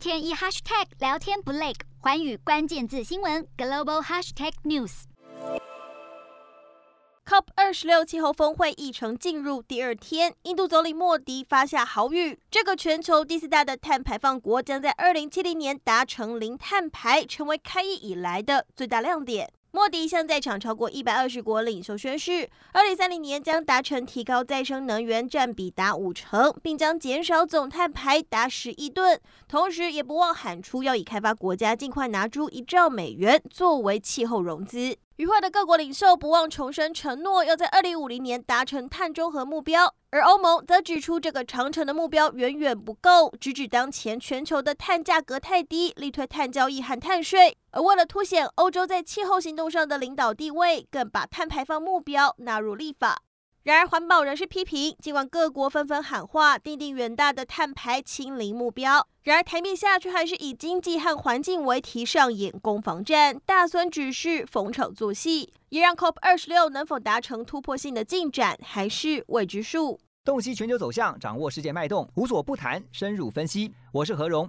天一 hashtag 聊天不累，环宇关键字新闻 global hashtag news。COP 二十六气候峰会议程进入第二天，印度总理莫迪发下豪语：这个全球第四大的碳排放国将在二零七零年达成零碳排，成为开议以来的最大亮点。莫迪向在场超过一百二十国领袖宣誓，二零三零年将达成提高再生能源占比达五成，并将减少总碳排达十亿吨。同时，也不忘喊出要以开发国家尽快拿出一兆美元作为气候融资。与会的各国领袖不忘重申承诺，要在二零五零年达成碳中和目标。而欧盟则指出，这个长城的目标远远不够，直指当前全球的碳价格太低，力推碳交易和碳税。而为了凸显欧洲在气候行动上的领导地位，更把碳排放目标纳入立法。然而，环保人士批评，尽管各国纷纷喊话，订定远大的碳排清零目标，然而台面下却还是以经济和环境为题上演攻防战，大孙只是逢场作戏，也让 COP 二十六能否达成突破性的进展，还是未知数。洞悉全球走向，掌握世界脉动，无所不谈，深入分析。我是何荣。